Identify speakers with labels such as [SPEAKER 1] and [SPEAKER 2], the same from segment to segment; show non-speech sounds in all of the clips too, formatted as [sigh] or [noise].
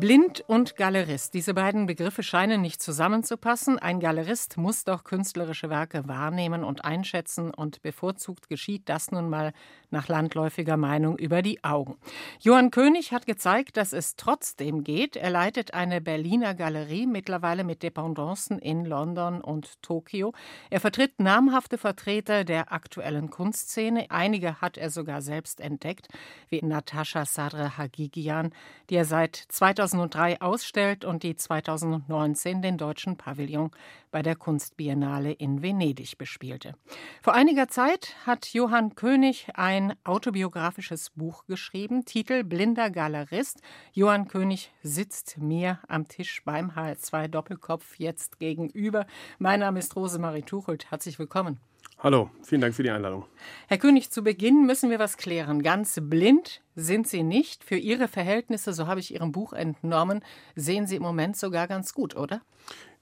[SPEAKER 1] Blind und Galerist. Diese beiden Begriffe scheinen nicht zusammenzupassen. Ein Galerist muss doch künstlerische Werke wahrnehmen und einschätzen und bevorzugt geschieht das nun mal nach landläufiger Meinung über die Augen. Johann König hat gezeigt, dass es trotzdem geht. Er leitet eine Berliner Galerie, mittlerweile mit Dependancen in London und Tokio. Er vertritt namhafte Vertreter der aktuellen Kunstszene. Einige hat er sogar selbst entdeckt, wie Natascha Sadre Hagigian, die er seit 2000 2003 ausstellt und die 2019 den deutschen Pavillon bei der Kunstbiennale in Venedig bespielte. Vor einiger Zeit hat Johann König ein autobiografisches Buch geschrieben, Titel Blinder Galerist. Johann König sitzt mir am Tisch beim HR2 Doppelkopf jetzt gegenüber. Mein Name ist Rosemarie Tuchelt. Herzlich willkommen.
[SPEAKER 2] Hallo, vielen Dank für die Einladung.
[SPEAKER 1] Herr König, zu Beginn müssen wir was klären. Ganz blind sind Sie nicht. Für Ihre Verhältnisse, so habe ich Ihrem Buch entnommen, sehen Sie im Moment sogar ganz gut, oder?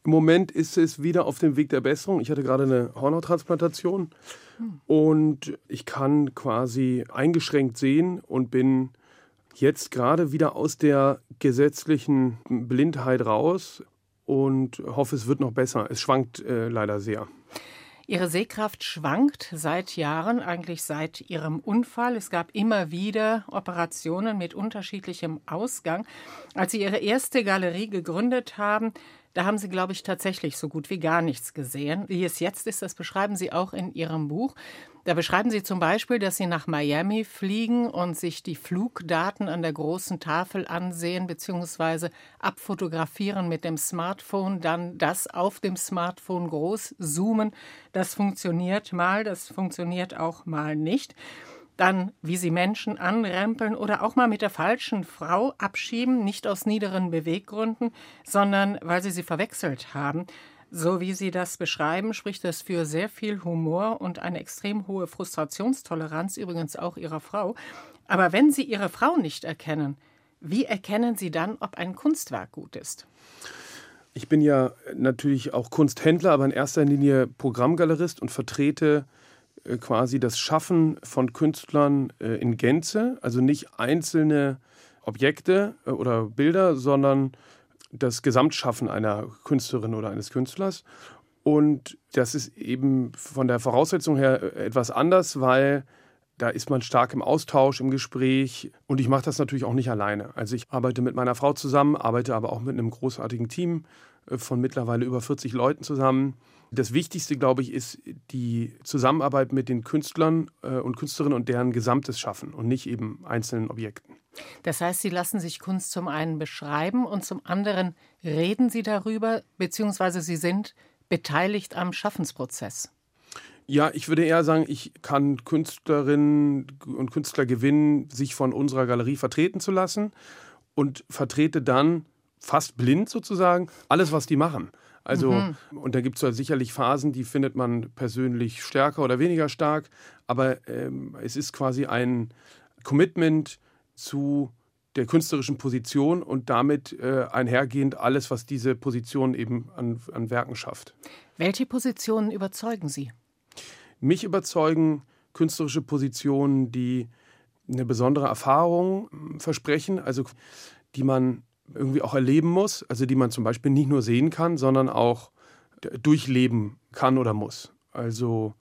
[SPEAKER 2] Im Moment ist es wieder auf dem Weg der Besserung. Ich hatte gerade eine Hornottransplantation hm. und ich kann quasi eingeschränkt sehen und bin jetzt gerade wieder aus der gesetzlichen Blindheit raus und hoffe, es wird noch besser. Es schwankt äh, leider sehr.
[SPEAKER 1] Ihre Sehkraft schwankt seit Jahren, eigentlich seit Ihrem Unfall. Es gab immer wieder Operationen mit unterschiedlichem Ausgang. Als Sie Ihre erste Galerie gegründet haben, da haben Sie, glaube ich, tatsächlich so gut wie gar nichts gesehen. Wie es jetzt ist, das beschreiben Sie auch in Ihrem Buch. Da beschreiben Sie zum Beispiel, dass Sie nach Miami fliegen und sich die Flugdaten an der großen Tafel ansehen bzw. abfotografieren mit dem Smartphone, dann das auf dem Smartphone groß zoomen. Das funktioniert mal, das funktioniert auch mal nicht dann, wie sie Menschen anrempeln oder auch mal mit der falschen Frau abschieben, nicht aus niederen Beweggründen, sondern weil sie sie verwechselt haben. So wie Sie das beschreiben, spricht das für sehr viel Humor und eine extrem hohe Frustrationstoleranz, übrigens auch Ihrer Frau. Aber wenn Sie Ihre Frau nicht erkennen, wie erkennen Sie dann, ob ein Kunstwerk gut ist?
[SPEAKER 2] Ich bin ja natürlich auch Kunsthändler, aber in erster Linie Programmgalerist und vertrete quasi das Schaffen von Künstlern äh, in Gänze, also nicht einzelne Objekte äh, oder Bilder, sondern das Gesamtschaffen einer Künstlerin oder eines Künstlers. Und das ist eben von der Voraussetzung her etwas anders, weil da ist man stark im Austausch, im Gespräch. Und ich mache das natürlich auch nicht alleine. Also ich arbeite mit meiner Frau zusammen, arbeite aber auch mit einem großartigen Team von mittlerweile über 40 Leuten zusammen. Das Wichtigste, glaube ich, ist die Zusammenarbeit mit den Künstlern äh, und Künstlerinnen und deren gesamtes Schaffen und nicht eben einzelnen Objekten.
[SPEAKER 1] Das heißt, Sie lassen sich Kunst zum einen beschreiben und zum anderen reden Sie darüber, beziehungsweise Sie sind beteiligt am Schaffensprozess.
[SPEAKER 2] Ja, ich würde eher sagen, ich kann Künstlerinnen und Künstler gewinnen, sich von unserer Galerie vertreten zu lassen und vertrete dann fast blind sozusagen alles, was die machen. Also, mhm. und da gibt es ja sicherlich Phasen, die findet man persönlich stärker oder weniger stark, aber ähm, es ist quasi ein Commitment zu der künstlerischen Position und damit äh, einhergehend alles, was diese Position eben an, an Werken schafft.
[SPEAKER 1] Welche Positionen überzeugen Sie?
[SPEAKER 2] Mich überzeugen künstlerische Positionen, die eine besondere Erfahrung hm, versprechen, also die man irgendwie auch erleben muss, also die man zum Beispiel nicht nur sehen kann, sondern auch durchleben kann oder muss. Also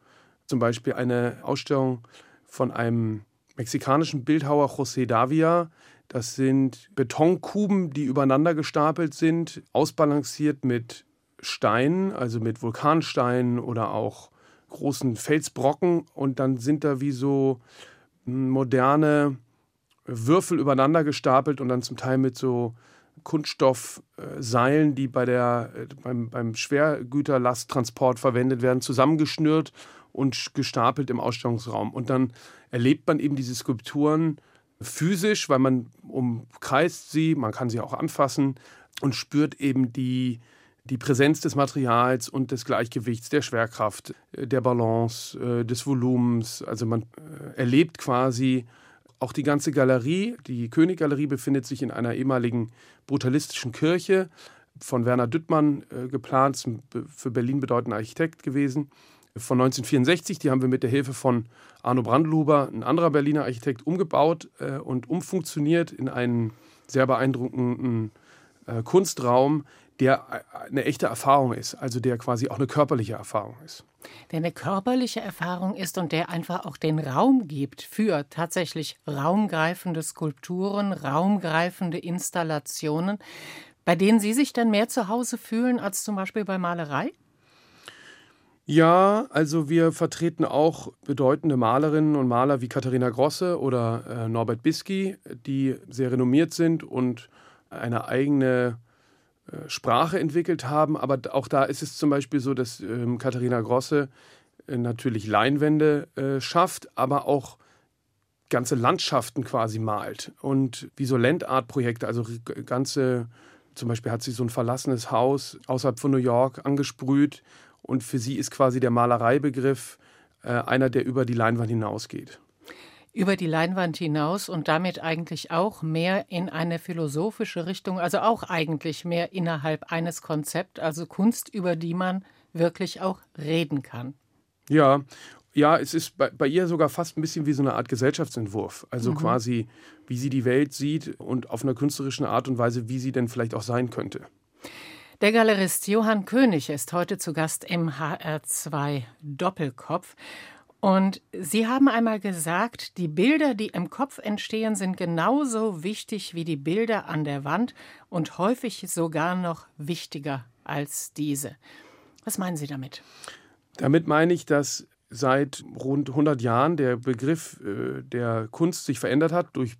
[SPEAKER 2] zum Beispiel eine Ausstellung von einem mexikanischen Bildhauer José Davia. Das sind Betonkuben, die übereinander gestapelt sind, ausbalanciert mit Steinen, also mit Vulkansteinen oder auch großen Felsbrocken. Und dann sind da wie so moderne Würfel übereinander gestapelt und dann zum Teil mit so Kunststoffseilen, die bei der, äh, beim, beim Schwergüterlasttransport verwendet werden, zusammengeschnürt und gestapelt im Ausstellungsraum. Und dann erlebt man eben diese Skulpturen physisch, weil man umkreist sie, man kann sie auch anfassen und spürt eben die, die Präsenz des Materials und des Gleichgewichts, der Schwerkraft, äh, der Balance, äh, des Volumens. Also man erlebt quasi auch die ganze Galerie, die Königgalerie, befindet sich in einer ehemaligen brutalistischen Kirche, von Werner Düttmann äh, geplant, für Berlin bedeutender Architekt gewesen. von 1964. Die haben wir mit der Hilfe von Arno Brandelhuber, ein anderer Berliner Architekt, umgebaut äh, und umfunktioniert in einen sehr beeindruckenden äh, Kunstraum, der äh, eine echte Erfahrung ist, also der quasi auch eine körperliche Erfahrung ist.
[SPEAKER 1] Der eine körperliche Erfahrung ist und der einfach auch den Raum gibt für tatsächlich raumgreifende Skulpturen, raumgreifende Installationen, bei denen Sie sich dann mehr zu Hause fühlen als zum Beispiel bei Malerei?
[SPEAKER 2] Ja, also wir vertreten auch bedeutende Malerinnen und Maler wie Katharina Grosse oder äh, Norbert Bisky, die sehr renommiert sind und eine eigene Sprache entwickelt haben. Aber auch da ist es zum Beispiel so, dass ähm, Katharina Grosse äh, natürlich Leinwände äh, schafft, aber auch ganze Landschaften quasi malt und wie so Landart-Projekte, also ganze, zum Beispiel hat sie so ein verlassenes Haus außerhalb von New York angesprüht und für sie ist quasi der Malereibegriff äh, einer, der über die Leinwand hinausgeht
[SPEAKER 1] über die Leinwand hinaus und damit eigentlich auch mehr in eine philosophische Richtung, also auch eigentlich mehr innerhalb eines Konzepts, also Kunst, über die man wirklich auch reden kann.
[SPEAKER 2] Ja, ja, es ist bei, bei ihr sogar fast ein bisschen wie so eine Art Gesellschaftsentwurf. Also mhm. quasi, wie sie die Welt sieht und auf einer künstlerischen Art und Weise, wie sie denn vielleicht auch sein könnte.
[SPEAKER 1] Der Galerist Johann König ist heute zu Gast im HR2 Doppelkopf. Und Sie haben einmal gesagt, die Bilder, die im Kopf entstehen, sind genauso wichtig wie die Bilder an der Wand und häufig sogar noch wichtiger als diese. Was meinen Sie damit?
[SPEAKER 2] Damit meine ich, dass seit rund 100 Jahren der Begriff äh, der Kunst sich verändert hat, durch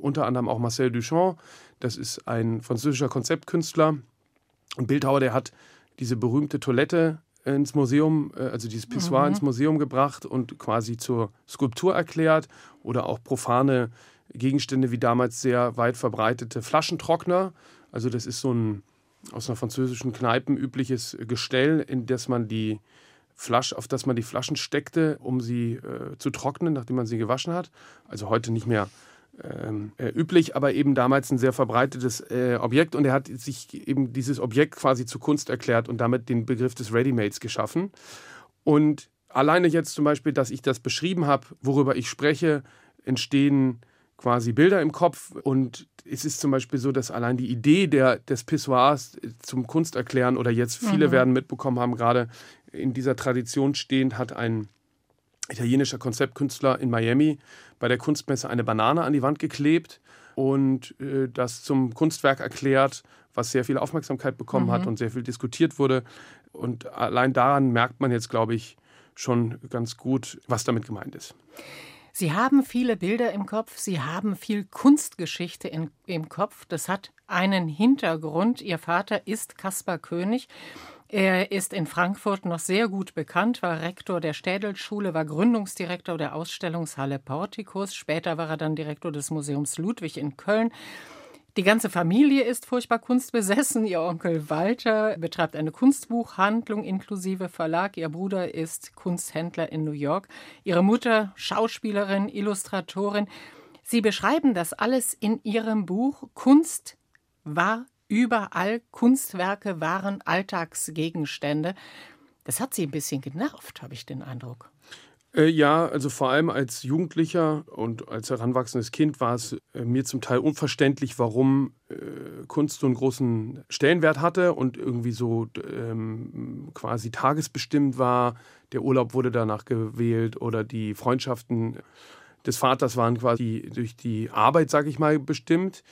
[SPEAKER 2] unter anderem auch Marcel Duchamp. Das ist ein französischer Konzeptkünstler und Bildhauer, der hat diese berühmte Toilette ins Museum, äh, also dieses Pissoir mhm. ins Museum gebracht und quasi zur Skulptur erklärt oder auch profane Gegenstände wie damals sehr weit verbreitete Flaschentrockner. Also das ist so ein aus einer französischen Kneipen übliches Gestell, in das man die Flasche, auf das man die Flaschen steckte, um sie äh, zu trocknen, nachdem man sie gewaschen hat. Also heute nicht mehr ähm, äh, üblich, aber eben damals ein sehr verbreitetes äh, Objekt und er hat sich eben dieses Objekt quasi zu Kunst erklärt und damit den Begriff des Readymates geschaffen. Und alleine jetzt zum Beispiel, dass ich das beschrieben habe, worüber ich spreche, entstehen quasi Bilder im Kopf und es ist zum Beispiel so, dass allein die Idee der, des Pissoirs zum Kunsterklären oder jetzt viele mhm. werden mitbekommen haben, gerade in dieser Tradition stehend, hat ein italienischer Konzeptkünstler in Miami bei der Kunstmesse eine Banane an die Wand geklebt und äh, das zum Kunstwerk erklärt, was sehr viel Aufmerksamkeit bekommen mhm. hat und sehr viel diskutiert wurde. Und allein daran merkt man jetzt, glaube ich, schon ganz gut, was damit gemeint ist.
[SPEAKER 1] Sie haben viele Bilder im Kopf, Sie haben viel Kunstgeschichte in, im Kopf. Das hat einen Hintergrund. Ihr Vater ist Kaspar König er ist in Frankfurt noch sehr gut bekannt, war Rektor der Städelschule, war Gründungsdirektor der Ausstellungshalle Portikus. Später war er dann Direktor des Museums Ludwig in Köln. Die ganze Familie ist furchtbar kunstbesessen. Ihr Onkel Walter betreibt eine Kunstbuchhandlung inklusive Verlag. Ihr Bruder ist Kunsthändler in New York. Ihre Mutter Schauspielerin, Illustratorin. Sie beschreiben das alles in Ihrem Buch Kunst war Überall Kunstwerke waren Alltagsgegenstände. Das hat sie ein bisschen genervt, habe ich den Eindruck.
[SPEAKER 2] Äh, ja, also vor allem als Jugendlicher und als heranwachsendes Kind war es äh, mir zum Teil unverständlich, warum äh, Kunst so einen großen Stellenwert hatte und irgendwie so ähm, quasi tagesbestimmt war. Der Urlaub wurde danach gewählt oder die Freundschaften des Vaters waren quasi durch die Arbeit, sage ich mal, bestimmt.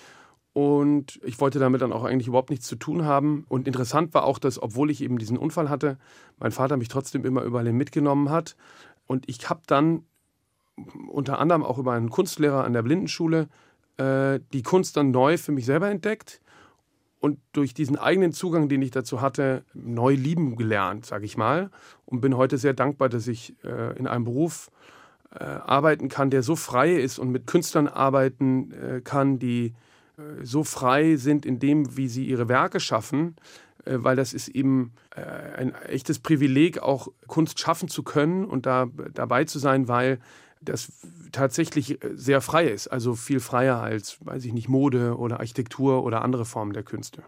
[SPEAKER 2] Und ich wollte damit dann auch eigentlich überhaupt nichts zu tun haben. Und interessant war auch, dass, obwohl ich eben diesen Unfall hatte, mein Vater mich trotzdem immer überall mitgenommen hat. Und ich habe dann unter anderem auch über einen Kunstlehrer an der Blindenschule äh, die Kunst dann neu für mich selber entdeckt und durch diesen eigenen Zugang, den ich dazu hatte, neu lieben gelernt, sage ich mal. Und bin heute sehr dankbar, dass ich äh, in einem Beruf äh, arbeiten kann, der so frei ist und mit Künstlern arbeiten äh, kann, die so frei sind in dem, wie sie ihre Werke schaffen, äh, weil das ist eben äh, ein echtes Privileg, auch Kunst schaffen zu können und da dabei zu sein, weil das tatsächlich sehr frei ist, also viel freier als, weiß ich nicht, Mode oder Architektur oder andere Formen der Künste.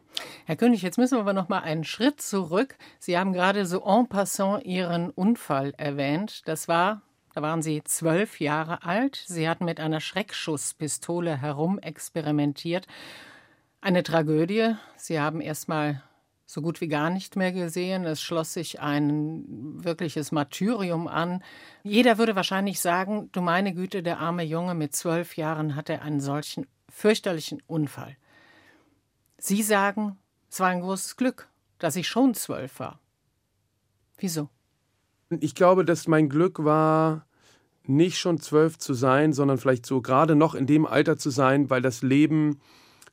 [SPEAKER 1] Herr König, jetzt müssen wir aber noch mal einen Schritt zurück. Sie haben gerade so en passant Ihren Unfall erwähnt. Das war da waren Sie zwölf Jahre alt. Sie hatten mit einer Schreckschusspistole herumexperimentiert. Eine Tragödie. Sie haben erst mal so gut wie gar nicht mehr gesehen. Es schloss sich ein wirkliches Martyrium an. Jeder würde wahrscheinlich sagen, du meine Güte, der arme Junge mit zwölf Jahren hatte einen solchen fürchterlichen Unfall. Sie sagen, es war ein großes Glück, dass ich schon zwölf war. Wieso?
[SPEAKER 2] Ich glaube, dass mein Glück war, nicht schon zwölf zu sein, sondern vielleicht so gerade noch in dem Alter zu sein, weil das Leben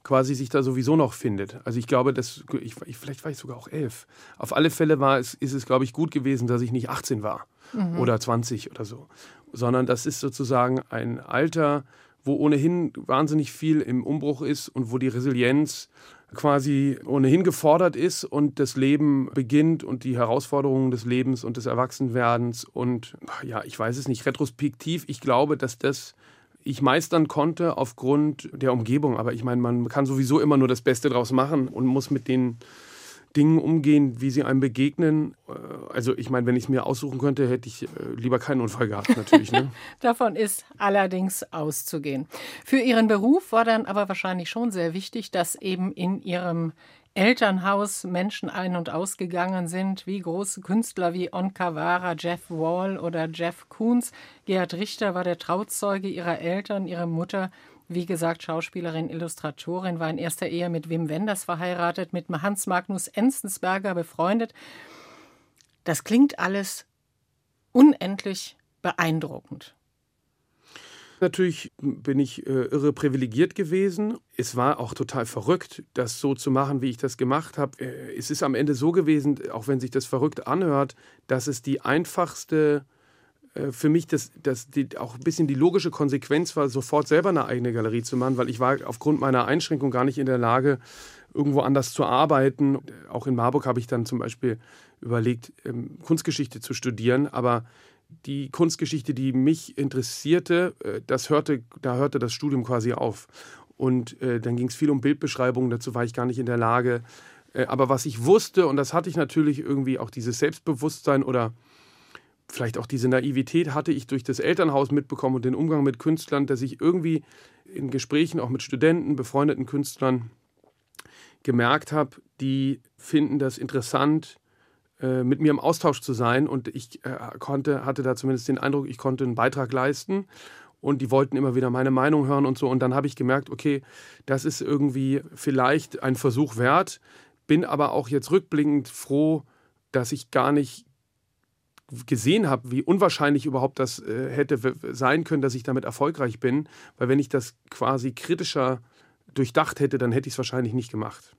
[SPEAKER 2] quasi sich da sowieso noch findet. Also ich glaube, dass ich, vielleicht war ich sogar auch elf. Auf alle Fälle war es, ist es, glaube ich, gut gewesen, dass ich nicht 18 war mhm. oder 20 oder so, sondern das ist sozusagen ein Alter, wo ohnehin wahnsinnig viel im Umbruch ist und wo die Resilienz quasi ohnehin gefordert ist und das Leben beginnt und die Herausforderungen des Lebens und des Erwachsenwerdens und ja, ich weiß es nicht, retrospektiv, ich glaube, dass das ich meistern konnte aufgrund der Umgebung. Aber ich meine, man kann sowieso immer nur das Beste draus machen und muss mit den Dingen umgehen, wie sie einem begegnen. Äh, also ich meine, wenn ich es mir aussuchen könnte, hätte ich äh, lieber keinen Unfall gehabt, natürlich. Ne? [laughs]
[SPEAKER 1] Davon ist allerdings auszugehen. Für Ihren Beruf war dann aber wahrscheinlich schon sehr wichtig, dass eben in Ihrem Elternhaus Menschen ein- und ausgegangen sind, wie große Künstler wie On Cavara, Jeff Wall oder Jeff Koons. Gerhard Richter war der Trauzeuge ihrer Eltern, ihre Mutter wie gesagt, Schauspielerin, Illustratorin, war in erster Ehe mit Wim Wenders verheiratet, mit Hans Magnus Enzensberger befreundet. Das klingt alles unendlich beeindruckend.
[SPEAKER 2] Natürlich bin ich äh, irre privilegiert gewesen. Es war auch total verrückt, das so zu machen, wie ich das gemacht habe. Äh, es ist am Ende so gewesen, auch wenn sich das verrückt anhört, dass es die einfachste für mich das, das die, auch ein bisschen die logische Konsequenz war, sofort selber eine eigene Galerie zu machen, weil ich war aufgrund meiner Einschränkung gar nicht in der Lage, irgendwo anders zu arbeiten. Auch in Marburg habe ich dann zum Beispiel überlegt, ähm, Kunstgeschichte zu studieren, aber die Kunstgeschichte, die mich interessierte, äh, das hörte, da hörte das Studium quasi auf. Und äh, dann ging es viel um Bildbeschreibungen, dazu war ich gar nicht in der Lage. Äh, aber was ich wusste, und das hatte ich natürlich irgendwie auch dieses Selbstbewusstsein oder vielleicht auch diese Naivität hatte ich durch das Elternhaus mitbekommen und den Umgang mit Künstlern, dass ich irgendwie in Gesprächen auch mit Studenten, befreundeten Künstlern gemerkt habe, die finden das interessant, äh, mit mir im Austausch zu sein. Und ich äh, konnte, hatte da zumindest den Eindruck, ich konnte einen Beitrag leisten. Und die wollten immer wieder meine Meinung hören und so. Und dann habe ich gemerkt, okay, das ist irgendwie vielleicht ein Versuch wert. Bin aber auch jetzt rückblickend froh, dass ich gar nicht gesehen habe, wie unwahrscheinlich überhaupt das äh, hätte sein können, dass ich damit erfolgreich bin. Weil wenn ich das quasi kritischer durchdacht hätte, dann hätte ich es wahrscheinlich nicht gemacht.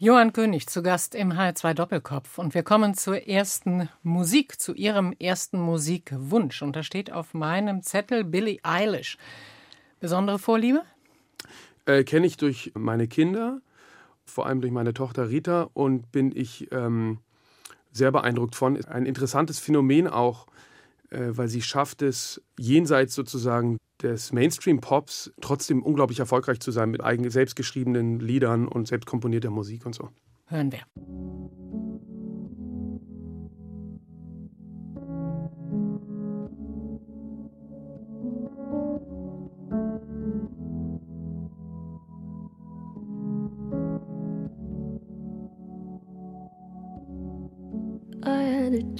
[SPEAKER 1] Johann König zu Gast im H2 Doppelkopf. Und wir kommen zur ersten Musik, zu Ihrem ersten Musikwunsch. Und da steht auf meinem Zettel Billie Eilish. Besondere Vorliebe?
[SPEAKER 2] Äh, Kenne ich durch meine Kinder, vor allem durch meine Tochter Rita und bin ich ähm, sehr beeindruckt von. Ein interessantes Phänomen auch, äh, weil sie schafft es, jenseits sozusagen des Mainstream-Pops trotzdem unglaublich erfolgreich zu sein mit eigenen selbstgeschriebenen Liedern und selbst komponierter Musik und so.
[SPEAKER 1] Hören wir.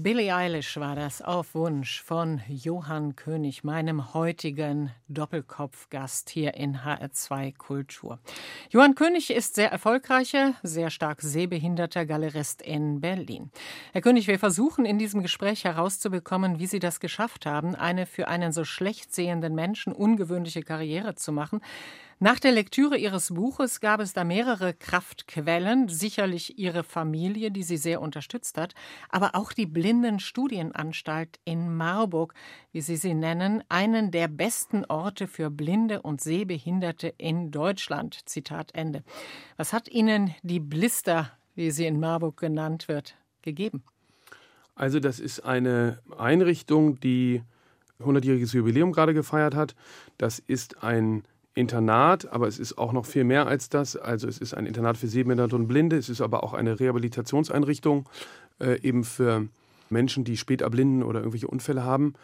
[SPEAKER 1] Billie Eilish war das auf Wunsch von Johann König, meinem heutigen Doppelkopfgast hier in HR2 Kultur. Johann König ist sehr erfolgreicher, sehr stark sehbehinderter Galerist in Berlin. Herr König, wir versuchen in diesem Gespräch herauszubekommen, wie Sie das geschafft haben, eine für einen so schlecht sehenden Menschen ungewöhnliche Karriere zu machen. Nach der Lektüre Ihres Buches gab es da mehrere Kraftquellen, sicherlich Ihre Familie, die Sie sehr unterstützt hat, aber auch die Blindenstudienanstalt in Marburg, wie Sie sie nennen, einen der besten Orte für Blinde und Sehbehinderte in Deutschland. Zitat Ende. Was hat Ihnen die Blister, wie sie in Marburg genannt wird, gegeben?
[SPEAKER 2] Also das ist eine Einrichtung, die 100-jähriges Jubiläum gerade gefeiert hat. Das ist ein Internat, aber es ist auch noch viel mehr als das. Also es ist ein Internat für Sehbehinderte und Blinde, es ist aber auch eine Rehabilitationseinrichtung äh, eben für Menschen, die spät erblinden oder irgendwelche Unfälle haben.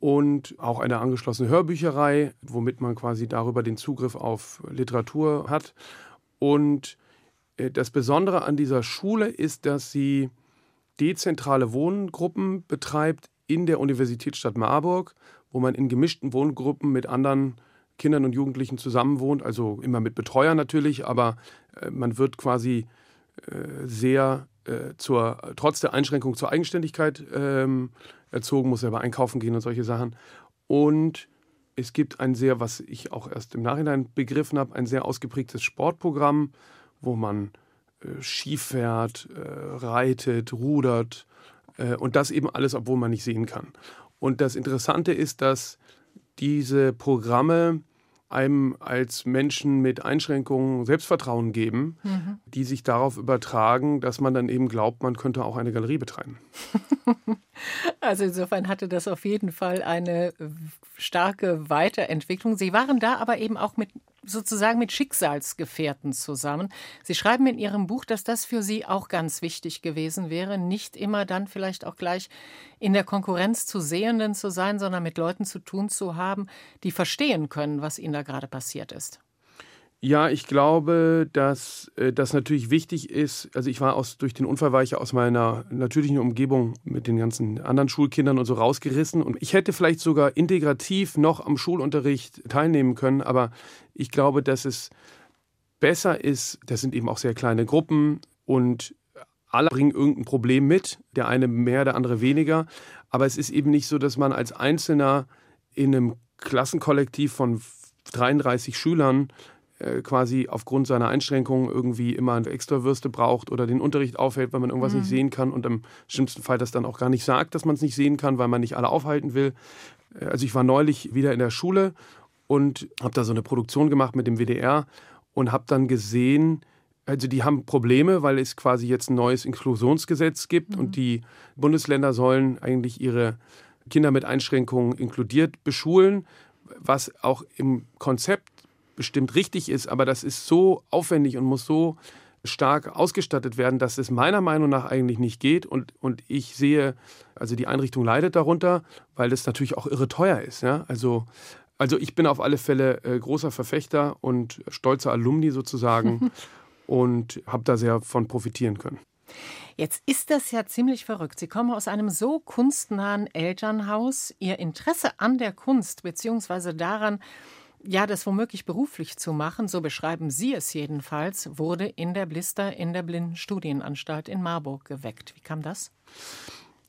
[SPEAKER 2] Und auch eine angeschlossene Hörbücherei, womit man quasi darüber den Zugriff auf Literatur hat. Und äh, das Besondere an dieser Schule ist, dass sie dezentrale Wohngruppen betreibt in der Universitätsstadt Marburg, wo man in gemischten Wohngruppen mit anderen Kindern und Jugendlichen zusammenwohnt, also immer mit Betreuer natürlich, aber äh, man wird quasi äh, sehr äh, zur, trotz der Einschränkung zur Eigenständigkeit ähm, erzogen, muss selber einkaufen gehen und solche Sachen. Und es gibt ein sehr, was ich auch erst im Nachhinein begriffen habe, ein sehr ausgeprägtes Sportprogramm, wo man Ski fährt, äh, reitet, rudert und das eben alles, obwohl man nicht sehen kann. Und das Interessante ist, dass diese Programme einem als Menschen mit Einschränkungen Selbstvertrauen geben, mhm. die sich darauf übertragen, dass man dann eben glaubt, man könnte auch eine Galerie betreiben. [laughs]
[SPEAKER 1] Also insofern hatte das auf jeden Fall eine starke Weiterentwicklung. Sie waren da aber eben auch mit sozusagen mit Schicksalsgefährten zusammen. Sie schreiben in Ihrem Buch, dass das für Sie auch ganz wichtig gewesen wäre, nicht immer dann vielleicht auch gleich in der Konkurrenz zu Sehenden zu sein, sondern mit Leuten zu tun zu haben, die verstehen können, was Ihnen da gerade passiert ist.
[SPEAKER 2] Ja, ich glaube, dass äh, das natürlich wichtig ist. Also ich war aus, durch den Unfall war ich aus meiner natürlichen Umgebung mit den ganzen anderen Schulkindern und so rausgerissen. Und ich hätte vielleicht sogar integrativ noch am Schulunterricht teilnehmen können. Aber ich glaube, dass es besser ist, das sind eben auch sehr kleine Gruppen und alle bringen irgendein Problem mit. Der eine mehr, der andere weniger. Aber es ist eben nicht so, dass man als Einzelner in einem Klassenkollektiv von 33 Schülern quasi aufgrund seiner Einschränkungen irgendwie immer eine Extrawürste braucht oder den Unterricht aufhält, weil man irgendwas mhm. nicht sehen kann und im schlimmsten Fall das dann auch gar nicht sagt, dass man es nicht sehen kann, weil man nicht alle aufhalten will. Äh, also ich war neulich wieder in der Schule und habe da so eine Produktion gemacht mit dem WDR und habe dann gesehen, also die haben Probleme, weil es quasi jetzt ein neues Inklusionsgesetz gibt mhm. und die Bundesländer sollen eigentlich ihre Kinder mit Einschränkungen inkludiert beschulen, was auch im Konzept bestimmt richtig ist, aber das ist so aufwendig und muss so stark ausgestattet werden, dass es meiner Meinung nach eigentlich nicht geht. Und, und ich sehe, also die Einrichtung leidet darunter, weil das natürlich auch irre teuer ist. Ja? Also, also ich bin auf alle Fälle äh, großer Verfechter und stolzer Alumni sozusagen [laughs] und habe da sehr von profitieren können.
[SPEAKER 1] Jetzt ist das ja ziemlich verrückt. Sie kommen aus einem so kunstnahen Elternhaus. Ihr Interesse an der Kunst bzw. daran, ja, das womöglich beruflich zu machen, so beschreiben Sie es jedenfalls, wurde in der Blister in der Blindenstudienanstalt in Marburg geweckt. Wie kam das?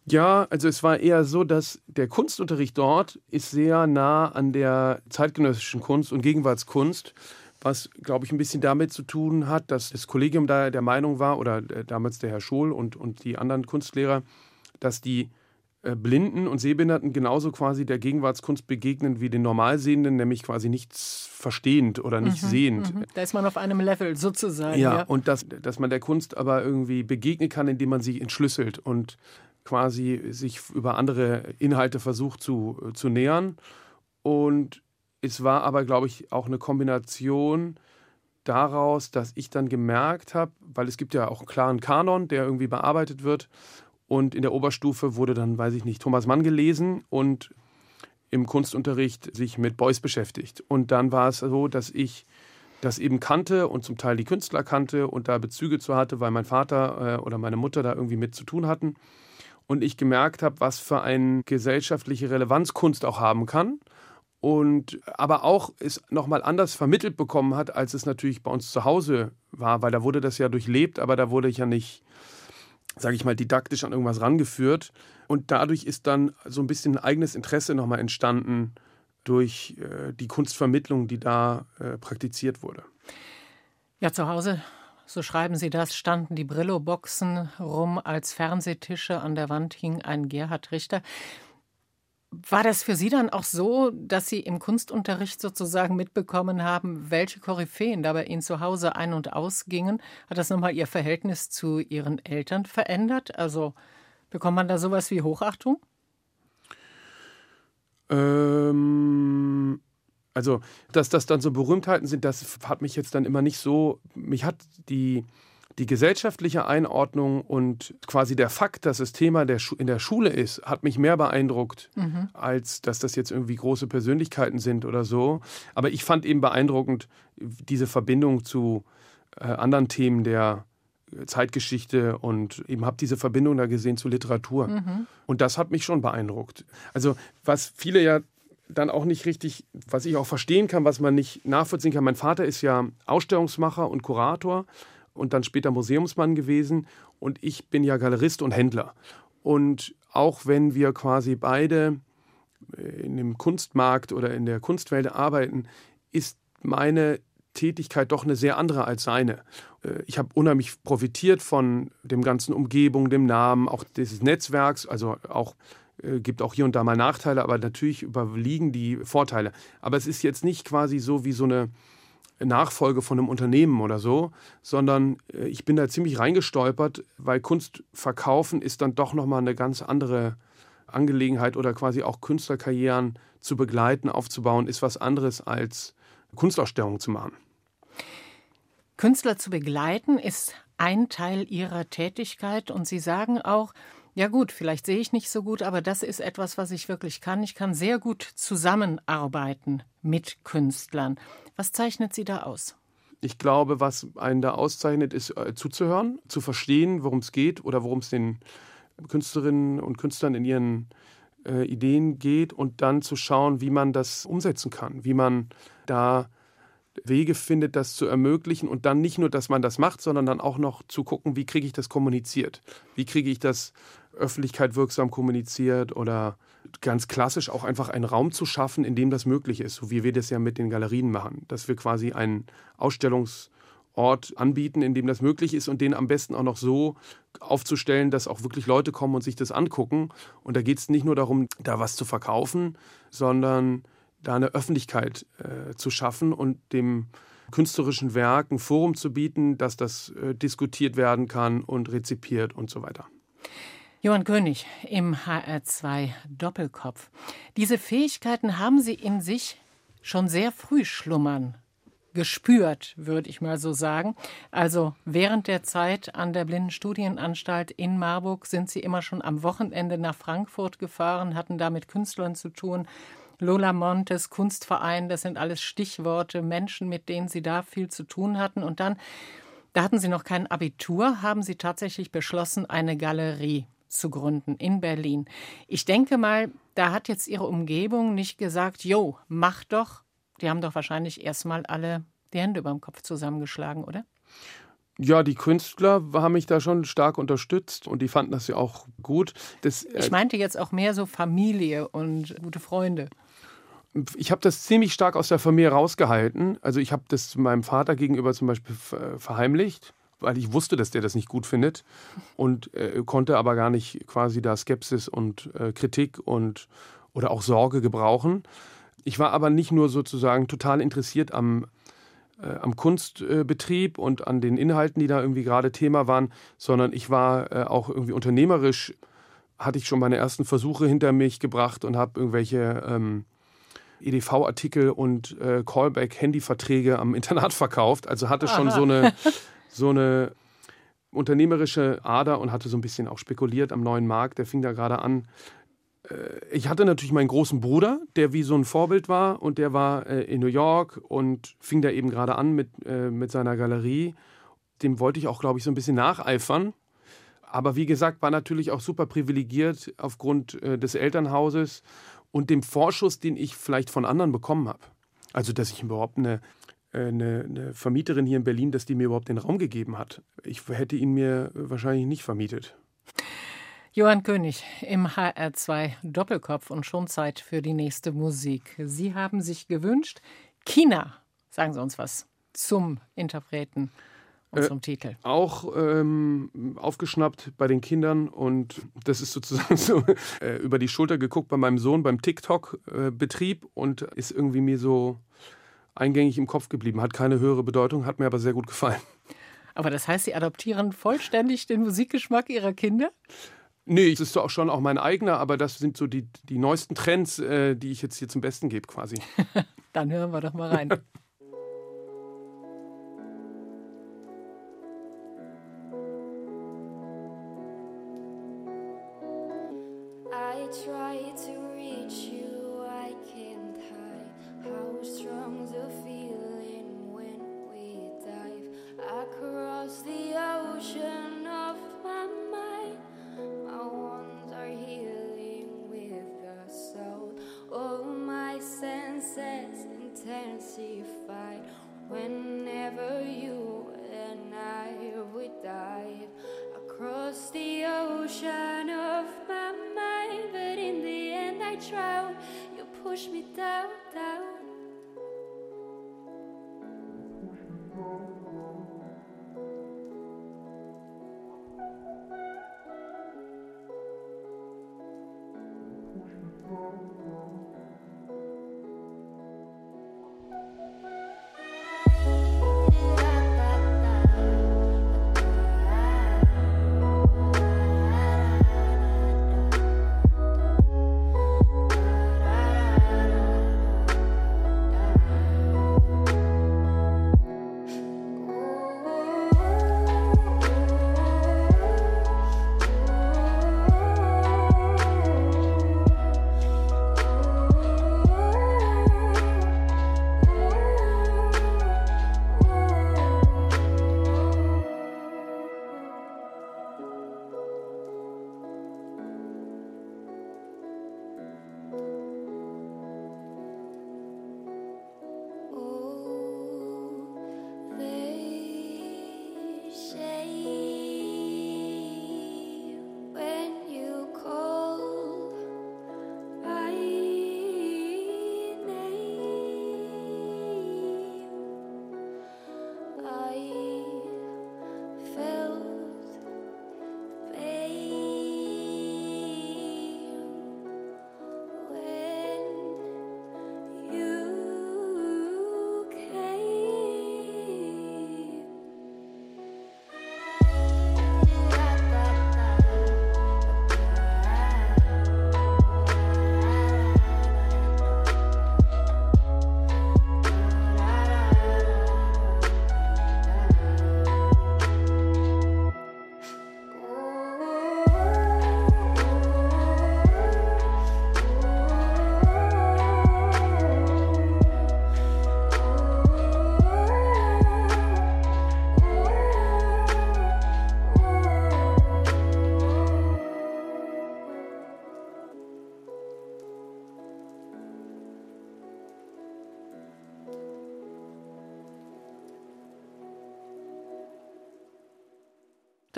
[SPEAKER 2] Ja, also es war eher so, dass der Kunstunterricht dort ist sehr nah an der zeitgenössischen Kunst und Gegenwartskunst, was, glaube ich, ein bisschen damit zu tun hat, dass das Kollegium da der Meinung war, oder äh, damals der Herr Schohl und, und die anderen Kunstlehrer, dass die Blinden und Sehbehinderten genauso quasi der Gegenwartskunst begegnen wie den Normalsehenden, nämlich quasi nichts verstehend oder nicht mhm, sehend.
[SPEAKER 1] Mhm. Da ist man auf einem Level sozusagen.
[SPEAKER 2] Ja, ja, und dass, dass man der Kunst aber irgendwie begegnen kann, indem man sich entschlüsselt und quasi sich über andere Inhalte versucht zu, zu nähern. Und es war aber, glaube ich, auch eine Kombination daraus, dass ich dann gemerkt habe, weil es gibt ja auch einen klaren Kanon, der irgendwie bearbeitet wird und in der Oberstufe wurde dann, weiß ich nicht, Thomas Mann gelesen und im Kunstunterricht sich mit Beuys beschäftigt. Und dann war es so, dass ich das eben kannte und zum Teil die Künstler kannte und da Bezüge zu hatte, weil mein Vater äh, oder meine Mutter da irgendwie mit zu tun hatten. Und ich gemerkt habe, was für eine gesellschaftliche Relevanz Kunst auch haben kann. Und aber auch es nochmal anders vermittelt bekommen hat, als es natürlich bei uns zu Hause war, weil da wurde das ja durchlebt, aber da wurde ich ja nicht sage ich mal, didaktisch an irgendwas rangeführt. Und dadurch ist dann so ein bisschen ein eigenes Interesse nochmal entstanden durch äh, die Kunstvermittlung, die da äh, praktiziert wurde.
[SPEAKER 1] Ja, zu Hause, so schreiben Sie das, standen die Brillo-Boxen rum als Fernsehtische. An der Wand hing ein Gerhard Richter. War das für Sie dann auch so, dass Sie im Kunstunterricht sozusagen mitbekommen haben, welche Koryphäen da bei Ihnen zu Hause ein- und ausgingen? Hat das nochmal Ihr Verhältnis zu Ihren Eltern verändert? Also bekommt man da sowas wie Hochachtung?
[SPEAKER 2] Ähm, also, dass das dann so Berühmtheiten sind, das hat mich jetzt dann immer nicht so. Mich hat die die gesellschaftliche Einordnung und quasi der Fakt, dass das Thema der in der Schule ist, hat mich mehr beeindruckt, mhm. als dass das jetzt irgendwie große Persönlichkeiten sind oder so. Aber ich fand eben beeindruckend diese Verbindung zu äh, anderen Themen der Zeitgeschichte und eben habe diese Verbindung da gesehen zu Literatur. Mhm. Und das hat mich schon beeindruckt. Also was viele ja dann auch nicht richtig, was ich auch verstehen kann, was man nicht nachvollziehen kann. Mein Vater ist ja Ausstellungsmacher und Kurator und dann später Museumsmann gewesen. Und ich bin ja Galerist und Händler. Und auch wenn wir quasi beide äh, in dem Kunstmarkt oder in der Kunstwelt arbeiten, ist meine Tätigkeit doch eine sehr andere als seine. Äh, ich habe unheimlich profitiert von dem ganzen Umgebung, dem Namen, auch dieses Netzwerks, also auch äh, gibt auch hier und da mal Nachteile, aber natürlich überliegen die Vorteile. Aber es ist jetzt nicht quasi so wie so eine Nachfolge von einem Unternehmen oder so, sondern äh, ich bin da ziemlich reingestolpert, weil Kunst verkaufen ist dann doch nochmal eine ganz andere Angelegenheit oder quasi auch Künstlerkarrieren zu begleiten, aufzubauen, ist was anderes als Kunstausstellungen zu machen.
[SPEAKER 1] Künstler zu begleiten ist ein Teil ihrer Tätigkeit und Sie sagen auch, ja gut, vielleicht sehe ich nicht so gut, aber das ist etwas, was ich wirklich kann. Ich kann sehr gut zusammenarbeiten mit Künstlern. Was zeichnet Sie da aus?
[SPEAKER 2] Ich glaube, was einen da auszeichnet, ist äh, zuzuhören, zu verstehen, worum es geht oder worum es den Künstlerinnen und Künstlern in ihren äh, Ideen geht und dann zu schauen, wie man das umsetzen kann, wie man da Wege findet, das zu ermöglichen und dann nicht nur, dass man das macht, sondern dann auch noch zu gucken, wie kriege ich das kommuniziert, wie kriege ich das Öffentlichkeit wirksam kommuniziert oder ganz klassisch auch einfach einen Raum zu schaffen, in dem das möglich ist, so wie wir das ja mit den Galerien machen, dass wir quasi einen Ausstellungsort anbieten, in dem das möglich ist und den am besten auch noch so aufzustellen, dass auch wirklich Leute kommen und sich das angucken. Und da geht es nicht nur darum, da was zu verkaufen, sondern da eine Öffentlichkeit äh, zu schaffen und dem künstlerischen Werk ein Forum zu bieten, dass das äh, diskutiert werden kann und rezipiert und so weiter.
[SPEAKER 1] Johann König im HR2 Doppelkopf. Diese Fähigkeiten haben Sie in sich schon sehr früh schlummern gespürt, würde ich mal so sagen. Also während der Zeit an der Blindenstudienanstalt in Marburg sind Sie immer schon am Wochenende nach Frankfurt gefahren, hatten da mit Künstlern zu tun. Lola Montes, Kunstverein, das sind alles Stichworte, Menschen, mit denen Sie da viel zu tun hatten. Und dann, da hatten Sie noch kein Abitur, haben Sie tatsächlich beschlossen, eine Galerie zu gründen in Berlin. Ich denke mal, da hat jetzt Ihre Umgebung nicht gesagt, jo, mach doch. Die haben doch wahrscheinlich erstmal alle die Hände über dem Kopf zusammengeschlagen, oder?
[SPEAKER 2] Ja, die Künstler haben mich da schon stark unterstützt und die fanden das ja auch gut. Das,
[SPEAKER 1] äh ich meinte jetzt auch mehr so Familie und gute Freunde.
[SPEAKER 2] Ich habe das ziemlich stark aus der Familie rausgehalten. Also ich habe das meinem Vater gegenüber zum Beispiel verheimlicht weil ich wusste, dass der das nicht gut findet und äh, konnte aber gar nicht quasi da Skepsis und äh, Kritik und oder auch Sorge gebrauchen. Ich war aber nicht nur sozusagen total interessiert am, äh, am Kunstbetrieb und an den Inhalten, die da irgendwie gerade Thema waren, sondern ich war äh, auch irgendwie unternehmerisch, hatte ich schon meine ersten Versuche hinter mich gebracht und habe irgendwelche ähm, EDV-Artikel und äh, Callback-Handyverträge am Internat verkauft. Also hatte schon Aha. so eine [laughs] so eine unternehmerische Ader und hatte so ein bisschen auch spekuliert am neuen Markt. Der fing da gerade an. Äh, ich hatte natürlich meinen großen Bruder, der wie so ein Vorbild war und der war äh, in New York und fing da eben gerade an mit, äh, mit seiner Galerie. Dem wollte ich auch, glaube ich, so ein bisschen nacheifern. Aber wie gesagt, war natürlich auch super privilegiert aufgrund des Elternhauses und dem Vorschuss, den ich vielleicht von anderen bekommen habe. Also, dass ich überhaupt eine eine, eine, Vermieterin hier in Berlin, dass die mir überhaupt den Raum gegeben hat. Ich hätte ihn mir wahrscheinlich nicht vermietet.
[SPEAKER 1] Johann König im HR2 Doppelkopf und schon Zeit für die nächste Musik. Sie haben sich gewünscht, China, sagen Sie uns was zum Interpreten und äh, zum Titel.
[SPEAKER 2] Auch ähm, aufgeschnappt bei den Kindern und das ist sozusagen [laughs] so äh, über die Schulter geguckt bei meinem Sohn beim TikTok-Betrieb äh, und ist irgendwie mir so eingängig im Kopf geblieben. Hat keine höhere Bedeutung, hat mir aber sehr gut gefallen.
[SPEAKER 1] Aber das heißt, Sie adoptieren vollständig den Musikgeschmack Ihrer Kinder?
[SPEAKER 2] Nee, es ist auch schon auch mein eigener, aber das sind so die, die neuesten Trends, äh, die ich jetzt hier zum Besten gebe quasi. [laughs]
[SPEAKER 1] Dann hören wir doch mal rein. [laughs]
[SPEAKER 3] messy. Whenever you and I we dive across the ocean of my mind, but in the end I drown. You push me down.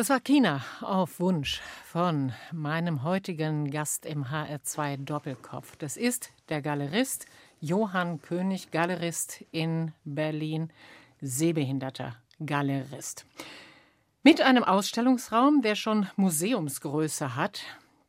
[SPEAKER 1] Das war China auf Wunsch von meinem heutigen Gast im HR2 Doppelkopf. Das ist der Galerist Johann König, Galerist in Berlin, sehbehinderter Galerist. Mit einem Ausstellungsraum, der schon Museumsgröße hat,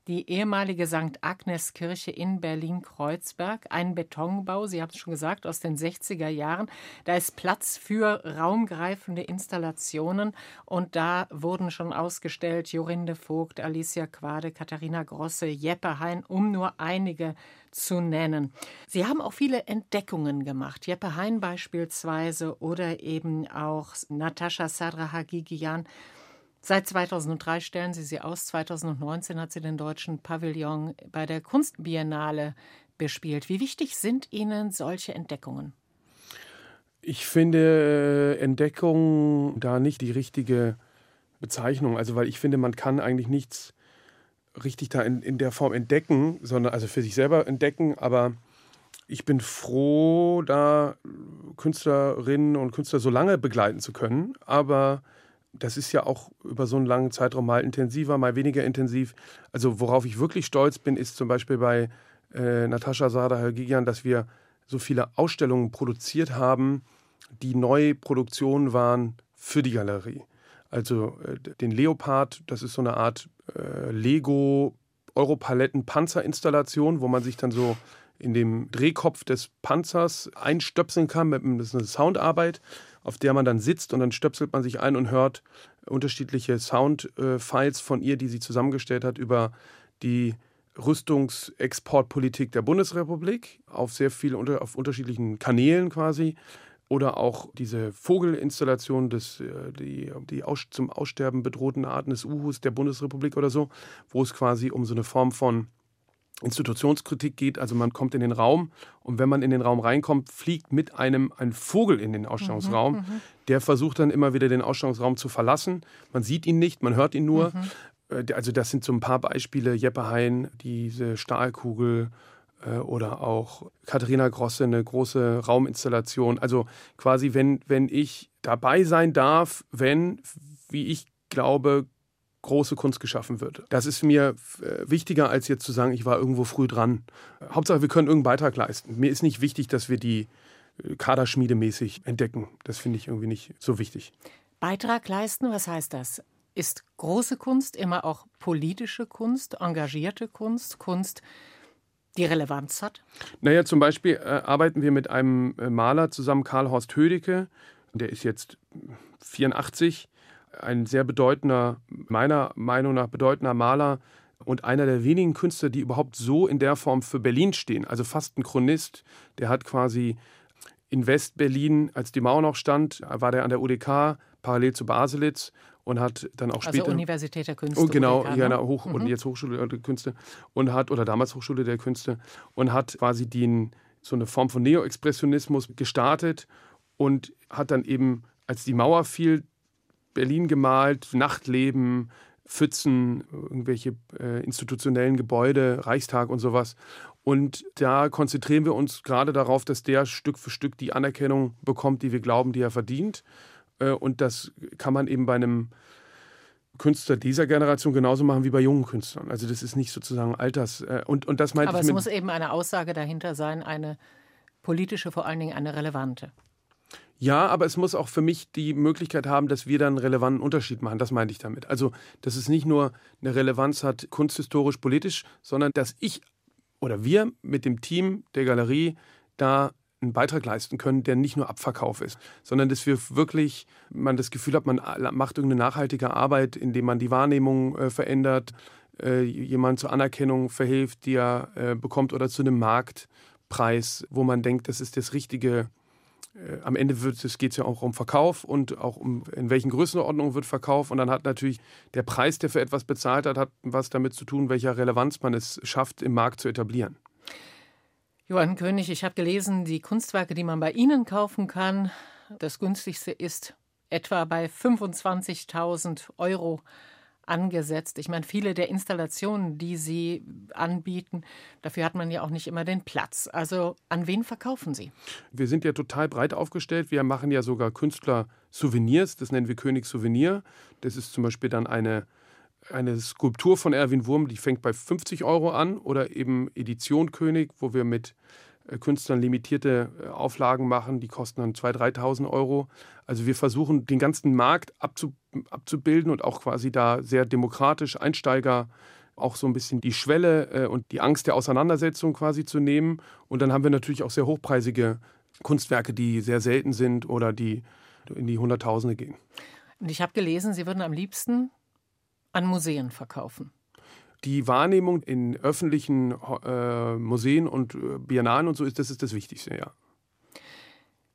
[SPEAKER 1] die ehemalige St. Agnes Kirche in Berlin-Kreuzberg, ein Betonbau, Sie haben es schon gesagt, aus den 60er Jahren. Da ist Platz für raumgreifende Installationen und da wurden schon ausgestellt Jorinde Vogt, Alicia Quade, Katharina Grosse, Jeppe Hein, um nur einige zu nennen. Sie haben auch viele Entdeckungen gemacht, Jeppe Hein beispielsweise oder eben auch Natascha Sadrahagigian. Seit 2003 stellen Sie sie aus. 2019 hat sie den deutschen Pavillon bei der Kunstbiennale bespielt. Wie wichtig sind Ihnen solche Entdeckungen?
[SPEAKER 2] Ich finde äh, Entdeckung da nicht die richtige Bezeichnung. Also, weil ich finde, man kann eigentlich nichts richtig da in, in der Form entdecken, sondern also für sich selber entdecken, aber ich bin froh, da Künstlerinnen und Künstler so lange begleiten zu können. Aber das ist ja auch über so einen langen Zeitraum mal intensiver, mal weniger intensiv. Also worauf ich wirklich stolz bin, ist zum Beispiel bei äh, Natascha Sada-Hagigian, dass wir so viele Ausstellungen produziert haben, die neue Produktionen waren für die Galerie. Also äh, den Leopard, das ist so eine Art äh, Lego Europaletten Panzerinstallation, wo man sich dann so in dem Drehkopf des Panzers einstöpseln kann. Das ist eine Soundarbeit auf der man dann sitzt und dann stöpselt man sich ein und hört unterschiedliche Soundfiles von ihr, die sie zusammengestellt hat über die Rüstungsexportpolitik der Bundesrepublik auf sehr viel auf unterschiedlichen Kanälen quasi oder auch diese Vogelinstallation des äh, die, die aus, zum Aussterben bedrohten Arten des Uhus der Bundesrepublik oder so, wo es quasi um so eine Form von Institutionskritik geht. Also man kommt in den Raum und wenn man in den Raum reinkommt, fliegt mit einem ein Vogel in den Ausstellungsraum. Mhm, mhm, der versucht dann immer wieder den Ausstellungsraum zu verlassen. Man sieht ihn nicht, man hört ihn nur. Mhm. Äh, also das sind so ein paar Beispiele. Jeppe Hein, diese Stahlkugel äh, oder auch Katharina Grosse, eine große Rauminstallation. Also quasi, wenn, wenn ich dabei sein darf, wenn, wie ich glaube, große Kunst geschaffen wird. Das ist mir äh, wichtiger, als jetzt zu sagen, ich war irgendwo früh dran. Hauptsache, wir können irgendeinen Beitrag leisten. Mir ist nicht wichtig, dass wir die äh, kaderschmiedemäßig entdecken. Das finde ich irgendwie nicht so wichtig.
[SPEAKER 1] Beitrag leisten, was heißt das? Ist große Kunst immer auch politische Kunst, engagierte Kunst, Kunst, die Relevanz hat?
[SPEAKER 2] Naja, zum Beispiel äh, arbeiten wir mit einem äh, Maler zusammen, Karl Horst Hödecke. Der ist jetzt 84 ein sehr bedeutender, meiner Meinung nach bedeutender Maler und einer der wenigen Künstler, die überhaupt so in der Form für Berlin stehen. Also fast ein Chronist. Der hat quasi in West-Berlin, als die Mauer noch stand, war der an der UDK parallel zu Baselitz und hat dann auch also später
[SPEAKER 1] also Universität der Künste
[SPEAKER 2] oh, genau UDK, ja, ne? Hoch mhm. und jetzt Hochschule der Künste und hat oder damals Hochschule der Künste und hat quasi den so eine Form von Neoexpressionismus gestartet und hat dann eben als die Mauer fiel Berlin gemalt, Nachtleben, Pfützen, irgendwelche äh, institutionellen Gebäude, Reichstag und sowas. Und da konzentrieren wir uns gerade darauf, dass der Stück für Stück die Anerkennung bekommt, die wir glauben, die er verdient. Äh, und das kann man eben bei einem Künstler dieser Generation genauso machen wie bei jungen Künstlern. Also das ist nicht sozusagen Alters. Äh, und, und das meinte
[SPEAKER 1] Aber es muss eben eine Aussage dahinter sein, eine politische, vor allen Dingen eine relevante.
[SPEAKER 2] Ja, aber es muss auch für mich die Möglichkeit haben, dass wir dann einen relevanten Unterschied machen. Das meinte ich damit. Also, dass es nicht nur eine Relevanz hat, kunsthistorisch, politisch, sondern dass ich oder wir mit dem Team der Galerie da einen Beitrag leisten können, der nicht nur Abverkauf ist, sondern dass wir wirklich, man das Gefühl hat, man macht irgendeine nachhaltige Arbeit, indem man die Wahrnehmung äh, verändert, äh, jemand zur Anerkennung verhilft, die er äh, bekommt oder zu einem Marktpreis, wo man denkt, das ist das richtige am Ende geht es ja auch um Verkauf und auch um in welchen Größenordnungen wird Verkauf. Und dann hat natürlich der Preis, der für etwas bezahlt hat, hat was damit zu tun, welcher Relevanz man es schafft, im Markt zu etablieren.
[SPEAKER 1] Johann König, ich habe gelesen, die Kunstwerke, die man bei Ihnen kaufen kann, das günstigste ist etwa bei 25.000 Euro angesetzt. Ich meine, viele der Installationen, die Sie anbieten, dafür hat man ja auch nicht immer den Platz. Also an wen verkaufen Sie?
[SPEAKER 2] Wir sind ja total breit aufgestellt. Wir machen ja sogar Künstler-Souvenirs, das nennen wir König Souvenir. Das ist zum Beispiel dann eine, eine Skulptur von Erwin Wurm, die fängt bei 50 Euro an oder eben Edition König, wo wir mit Künstlern limitierte äh, Auflagen machen, die kosten dann 2.000, 3.000 Euro. Also wir versuchen den ganzen Markt abzubilden und auch quasi da sehr demokratisch Einsteiger auch so ein bisschen die Schwelle äh, und die Angst der Auseinandersetzung quasi zu nehmen. Und dann haben wir natürlich auch sehr hochpreisige Kunstwerke, die sehr selten sind oder die in die Hunderttausende gehen.
[SPEAKER 1] Und ich habe gelesen, Sie würden am liebsten an Museen verkaufen
[SPEAKER 2] die Wahrnehmung in öffentlichen äh, Museen und äh, Biennalen und so ist, das ist das Wichtigste, ja.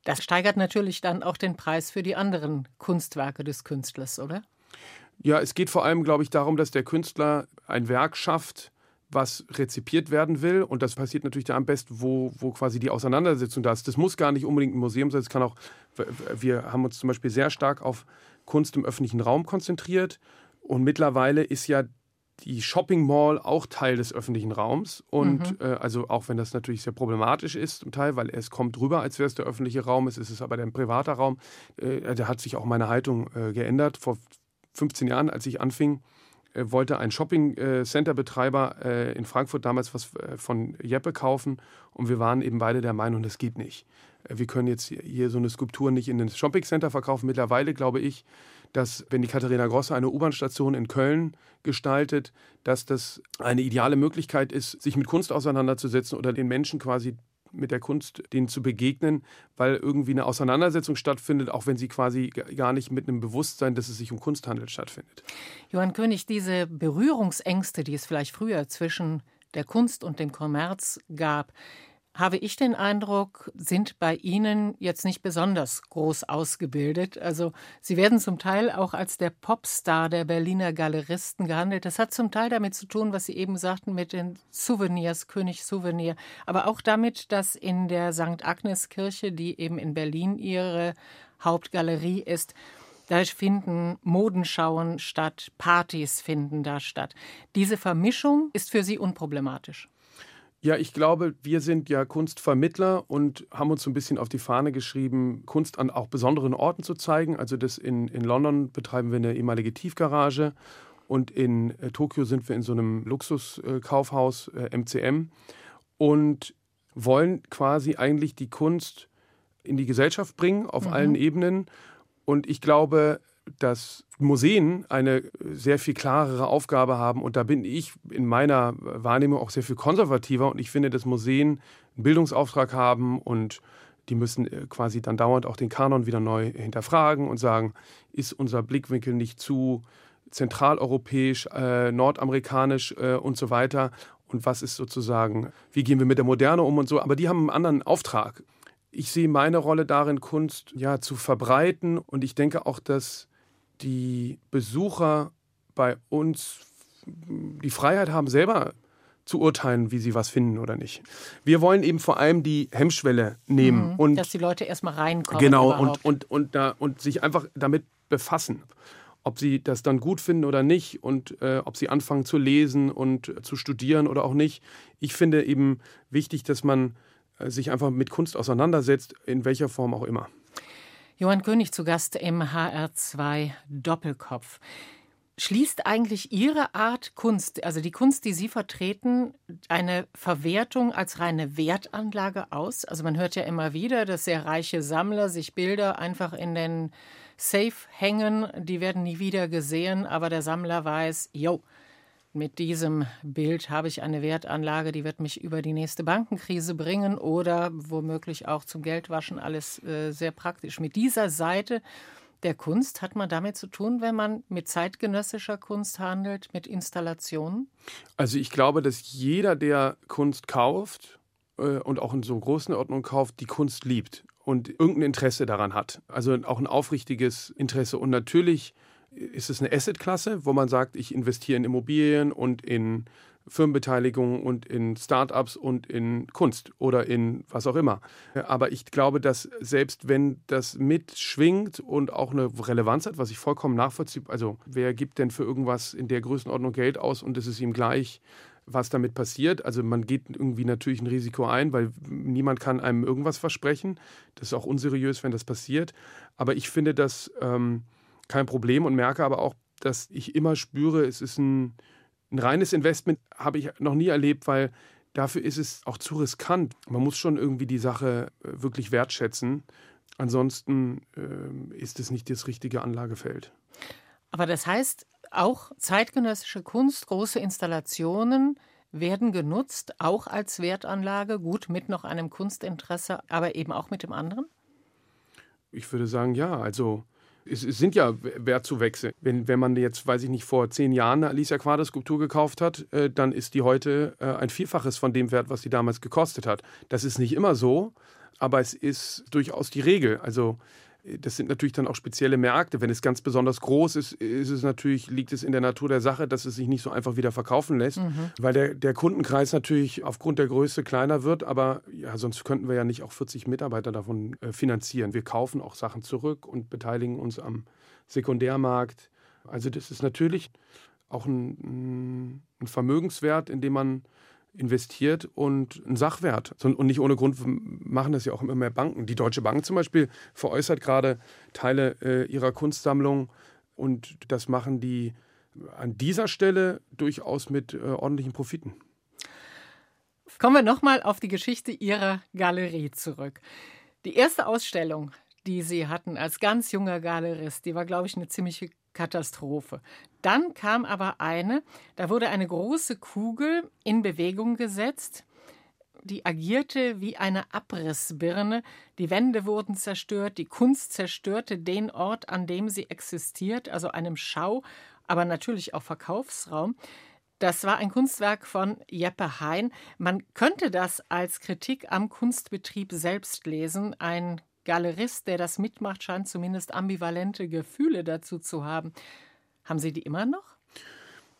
[SPEAKER 1] Das steigert natürlich dann auch den Preis für die anderen Kunstwerke des Künstlers, oder?
[SPEAKER 2] Ja, es geht vor allem, glaube ich, darum, dass der Künstler ein Werk schafft, was rezipiert werden will. Und das passiert natürlich da am besten, wo, wo quasi die Auseinandersetzung da ist. Das muss gar nicht unbedingt ein Museum sein. Es kann auch, wir haben uns zum Beispiel sehr stark auf Kunst im öffentlichen Raum konzentriert. Und mittlerweile ist ja die Shopping Mall auch Teil des öffentlichen Raums. Und mhm. äh, also auch wenn das natürlich sehr problematisch ist zum Teil, weil es kommt rüber, als wäre es der öffentliche Raum, es ist es aber ein privater Raum. Äh, da hat sich auch meine Haltung äh, geändert. Vor 15 Jahren, als ich anfing, äh, wollte ein Shopping-Center-Betreiber äh, in Frankfurt damals was äh, von Jeppe kaufen. Und wir waren eben beide der Meinung, das geht nicht. wir können jetzt hier so eine Skulptur nicht in ein Shopping-Center verkaufen. Mittlerweile glaube ich, dass wenn die Katharina Grosse eine U-Bahn-Station in Köln gestaltet, dass das eine ideale Möglichkeit ist, sich mit Kunst auseinanderzusetzen oder den Menschen quasi mit der Kunst denen zu begegnen, weil irgendwie eine Auseinandersetzung stattfindet, auch wenn sie quasi gar nicht mit einem Bewusstsein, dass es sich um Kunst handelt, stattfindet.
[SPEAKER 1] Johann König, diese Berührungsängste, die es vielleicht früher zwischen der Kunst und dem Kommerz gab, habe ich den Eindruck, sind bei Ihnen jetzt nicht besonders groß ausgebildet. Also Sie werden zum Teil auch als der Popstar der Berliner Galeristen gehandelt. Das hat zum Teil damit zu tun, was Sie eben sagten, mit den Souvenirs, König Souvenir, aber auch damit, dass in der St. Agnes Kirche, die eben in Berlin ihre Hauptgalerie ist, da finden Modenschauen statt, Partys finden da statt. Diese Vermischung ist für Sie unproblematisch.
[SPEAKER 2] Ja, ich glaube, wir sind ja Kunstvermittler und haben uns so ein bisschen auf die Fahne geschrieben, Kunst an auch besonderen Orten zu zeigen. Also das in, in London betreiben wir eine ehemalige Tiefgarage und in äh, Tokio sind wir in so einem Luxuskaufhaus äh, MCM und wollen quasi eigentlich die Kunst in die Gesellschaft bringen auf mhm. allen Ebenen. Und ich glaube, dass Museen eine sehr viel klarere Aufgabe haben. Und da bin ich in meiner Wahrnehmung auch sehr viel konservativer. Und ich finde, dass Museen einen Bildungsauftrag haben und die müssen äh, quasi dann dauernd auch den Kanon wieder neu hinterfragen und sagen, ist unser Blickwinkel nicht zu zentraleuropäisch, äh, nordamerikanisch äh, und so weiter. Und was ist sozusagen, wie gehen wir mit der Moderne um und so. Aber die haben einen anderen Auftrag. Ich sehe meine Rolle darin, Kunst ja zu verbreiten. Und ich denke auch, dass die Besucher bei uns die Freiheit haben, selber zu urteilen, wie sie was finden oder nicht. Wir wollen eben vor allem die Hemmschwelle nehmen.
[SPEAKER 1] Mhm, und dass die Leute erstmal reinkommen.
[SPEAKER 2] Genau, und, und, und, da, und sich einfach damit befassen. Ob sie das dann gut finden oder nicht und äh, ob sie anfangen zu lesen und äh, zu studieren oder auch nicht. Ich finde eben wichtig, dass man äh, sich einfach mit Kunst auseinandersetzt, in welcher Form auch immer.
[SPEAKER 1] Johann König zu Gast im HR2 Doppelkopf. Schließt eigentlich Ihre Art Kunst, also die Kunst, die Sie vertreten, eine Verwertung als reine Wertanlage aus? Also man hört ja immer wieder, dass sehr reiche Sammler sich Bilder einfach in den Safe hängen, die werden nie wieder gesehen, aber der Sammler weiß, jo, mit diesem Bild habe ich eine Wertanlage, die wird mich über die nächste Bankenkrise bringen oder womöglich auch zum Geldwaschen, alles äh, sehr praktisch. Mit dieser Seite der Kunst hat man damit zu tun, wenn man mit zeitgenössischer Kunst handelt, mit Installationen?
[SPEAKER 2] Also ich glaube, dass jeder, der Kunst kauft äh, und auch in so großen Ordnung kauft, die Kunst liebt und irgendein Interesse daran hat. Also auch ein aufrichtiges Interesse. Und natürlich ist es eine Assetklasse, wo man sagt, ich investiere in Immobilien und in Firmenbeteiligung und in Startups und in Kunst oder in was auch immer. Aber ich glaube, dass selbst wenn das mitschwingt und auch eine Relevanz hat, was ich vollkommen nachvollziehe, also wer gibt denn für irgendwas in der Größenordnung Geld aus und es ist ihm gleich, was damit passiert. Also man geht irgendwie natürlich ein Risiko ein, weil niemand kann einem irgendwas versprechen. Das ist auch unseriös, wenn das passiert. Aber ich finde das ähm, kein Problem und merke aber auch, dass ich immer spüre, es ist ein ein reines Investment habe ich noch nie erlebt, weil dafür ist es auch zu riskant. Man muss schon irgendwie die Sache äh, wirklich wertschätzen. Ansonsten äh, ist es nicht das richtige Anlagefeld.
[SPEAKER 1] Aber das heißt, auch zeitgenössische Kunst, große Installationen werden genutzt, auch als Wertanlage, gut mit noch einem Kunstinteresse, aber eben auch mit dem anderen?
[SPEAKER 2] Ich würde sagen, ja. Also es, sind ja Wertzuwächse. Wenn, wenn man jetzt, weiß ich nicht, vor zehn Jahren eine Alicia Quader Skulptur gekauft hat, äh, dann ist die heute äh, ein Vielfaches von dem Wert, was sie damals gekostet hat. Das ist nicht immer so, aber es ist durchaus die Regel. Also das sind natürlich dann auch spezielle Märkte. Wenn es ganz besonders groß ist, ist es natürlich, liegt es in der Natur der Sache, dass es sich nicht so einfach wieder verkaufen lässt, mhm. weil der, der Kundenkreis natürlich aufgrund der Größe kleiner wird. Aber ja, sonst könnten wir ja nicht auch 40 Mitarbeiter davon äh, finanzieren. Wir kaufen auch Sachen zurück und beteiligen uns am Sekundärmarkt. Also das ist natürlich auch ein, ein Vermögenswert, in dem man investiert und ein Sachwert. Und nicht ohne Grund machen das ja auch immer mehr Banken. Die Deutsche Bank zum Beispiel veräußert gerade Teile äh, ihrer Kunstsammlung und das machen die an dieser Stelle durchaus mit äh, ordentlichen Profiten.
[SPEAKER 1] Kommen wir nochmal auf die Geschichte Ihrer Galerie zurück. Die erste Ausstellung, die Sie hatten als ganz junger Galerist, die war, glaube ich, eine ziemliche Katastrophe. Dann kam aber eine, da wurde eine große Kugel in Bewegung gesetzt, die agierte wie eine Abrissbirne, die Wände wurden zerstört, die Kunst zerstörte den Ort, an dem sie existiert, also einem Schau, aber natürlich auch Verkaufsraum. Das war ein Kunstwerk von Jeppe Hein. Man könnte das als Kritik am Kunstbetrieb selbst lesen, ein Galerist, der das mitmacht, scheint zumindest ambivalente Gefühle dazu zu haben. Haben Sie die immer noch?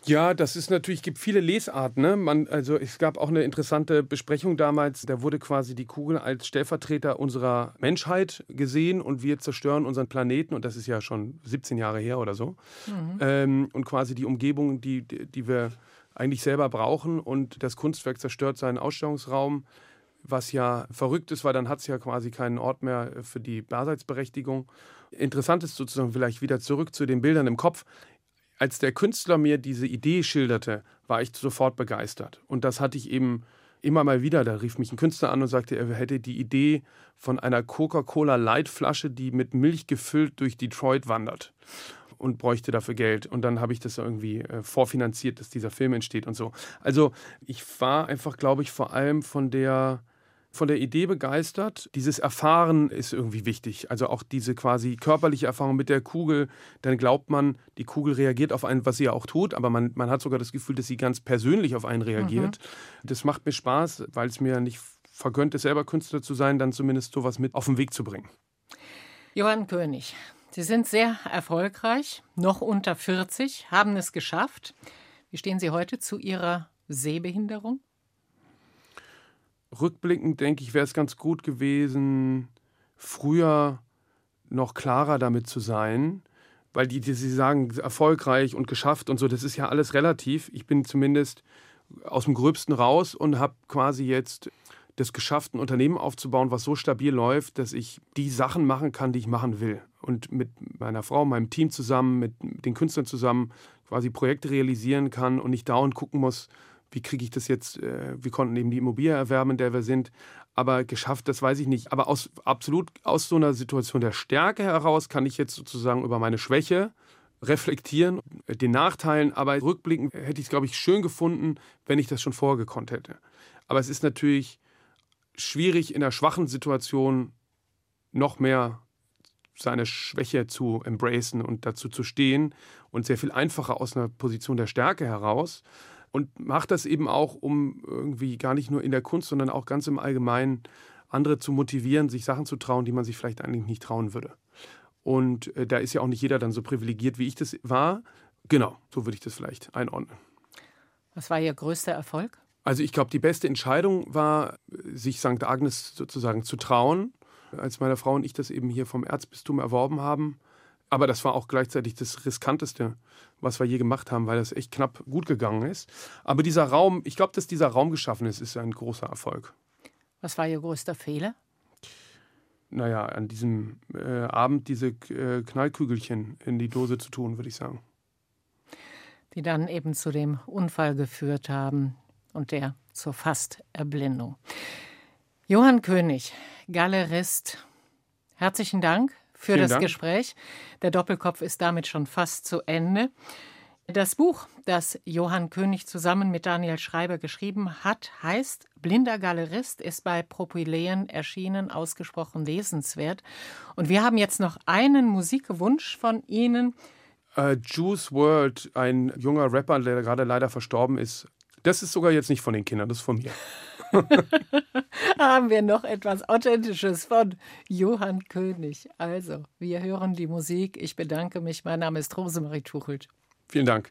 [SPEAKER 2] Ja, das ist natürlich, gibt viele Lesarten. Ne? Man, also es gab auch eine interessante Besprechung damals, da wurde quasi die Kugel als Stellvertreter unserer Menschheit gesehen und wir zerstören unseren Planeten und das ist ja schon 17 Jahre her oder so. Mhm. Ähm, und quasi die Umgebung, die, die wir eigentlich selber brauchen und das Kunstwerk zerstört seinen Ausstellungsraum was ja verrückt ist, weil dann hat es ja quasi keinen Ort mehr für die Daseinsberechtigung. Interessant ist sozusagen vielleicht wieder zurück zu den Bildern im Kopf. Als der Künstler mir diese Idee schilderte, war ich sofort begeistert. Und das hatte ich eben immer mal wieder. Da rief mich ein Künstler an und sagte, er hätte die Idee von einer Coca-Cola Light-Flasche, die mit Milch gefüllt durch Detroit wandert und bräuchte dafür Geld. Und dann habe ich das irgendwie äh, vorfinanziert, dass dieser Film entsteht und so. Also ich war einfach, glaube ich, vor allem von der von der Idee begeistert. Dieses Erfahren ist irgendwie wichtig. Also auch diese quasi körperliche Erfahrung mit der Kugel. Dann glaubt man, die Kugel reagiert auf einen, was sie ja auch tut, aber man, man hat sogar das Gefühl, dass sie ganz persönlich auf einen reagiert. Mhm. Das macht mir Spaß, weil es mir nicht vergönnt ist, selber Künstler zu sein, dann zumindest sowas mit auf den Weg zu bringen.
[SPEAKER 1] Johann König, Sie sind sehr erfolgreich, noch unter 40, haben es geschafft. Wie stehen Sie heute zu Ihrer Sehbehinderung?
[SPEAKER 2] Rückblickend denke ich, wäre es ganz gut gewesen, früher noch klarer damit zu sein, weil die, die sie sagen, erfolgreich und geschafft und so, das ist ja alles relativ. Ich bin zumindest aus dem Gröbsten raus und habe quasi jetzt das geschafft, ein Unternehmen aufzubauen, was so stabil läuft, dass ich die Sachen machen kann, die ich machen will. Und mit meiner Frau, meinem Team zusammen, mit den Künstlern zusammen quasi Projekte realisieren kann und nicht dauernd gucken muss, wie kriege ich das jetzt, äh, wir konnten eben die Immobilie erwerben, in der wir sind, aber geschafft, das weiß ich nicht. Aber aus, absolut aus so einer Situation der Stärke heraus kann ich jetzt sozusagen über meine Schwäche reflektieren, den Nachteilen, aber rückblickend hätte ich es, glaube ich, schön gefunden, wenn ich das schon vorher gekonnt hätte. Aber es ist natürlich schwierig, in einer schwachen Situation noch mehr seine Schwäche zu embracen und dazu zu stehen und sehr viel einfacher aus einer Position der Stärke heraus und macht das eben auch, um irgendwie gar nicht nur in der Kunst, sondern auch ganz im Allgemeinen andere zu motivieren, sich Sachen zu trauen, die man sich vielleicht eigentlich nicht trauen würde. Und äh, da ist ja auch nicht jeder dann so privilegiert, wie ich das war. Genau, so würde ich das vielleicht einordnen.
[SPEAKER 1] Was war Ihr größter Erfolg?
[SPEAKER 2] Also ich glaube, die beste Entscheidung war, sich St. Agnes sozusagen zu trauen, als meine Frau und ich das eben hier vom Erzbistum erworben haben. Aber das war auch gleichzeitig das riskanteste, was wir je gemacht haben, weil das echt knapp gut gegangen ist. Aber dieser Raum, ich glaube, dass dieser Raum geschaffen ist, ist ein großer Erfolg.
[SPEAKER 1] Was war Ihr größter Fehler?
[SPEAKER 2] Naja, an diesem äh, Abend diese äh, Knallkügelchen in die Dose zu tun, würde ich sagen.
[SPEAKER 1] Die dann eben zu dem Unfall geführt haben und der zur Fasterblindung. Johann König, Galerist, herzlichen Dank für
[SPEAKER 2] Vielen
[SPEAKER 1] das
[SPEAKER 2] Dank.
[SPEAKER 1] Gespräch. Der Doppelkopf ist damit schon fast zu Ende. Das Buch, das Johann König zusammen mit Daniel Schreiber geschrieben hat, heißt Blinder Galerist, ist bei Propyläen erschienen, ausgesprochen lesenswert. Und wir haben jetzt noch einen Musikwunsch von Ihnen.
[SPEAKER 2] Äh, Juice World, ein junger Rapper, der gerade leider verstorben ist. Das ist sogar jetzt nicht von den Kindern, das ist von mir. [laughs]
[SPEAKER 1] haben wir noch etwas Authentisches von Johann König. Also, wir hören die Musik. Ich bedanke mich. Mein Name ist Rosemarie Tuchelt.
[SPEAKER 2] Vielen Dank.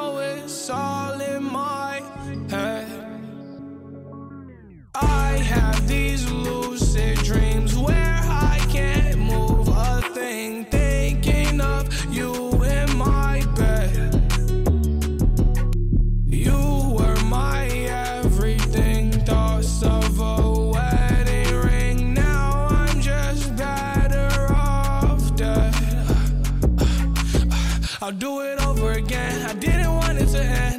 [SPEAKER 4] it's all in my head. I have these lucid dreams where I can't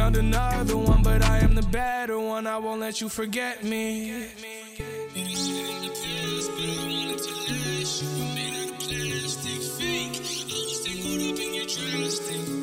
[SPEAKER 4] found another one, but I am the better one. I won't let you forget me. Plastic fake, I was tangled up in your drastic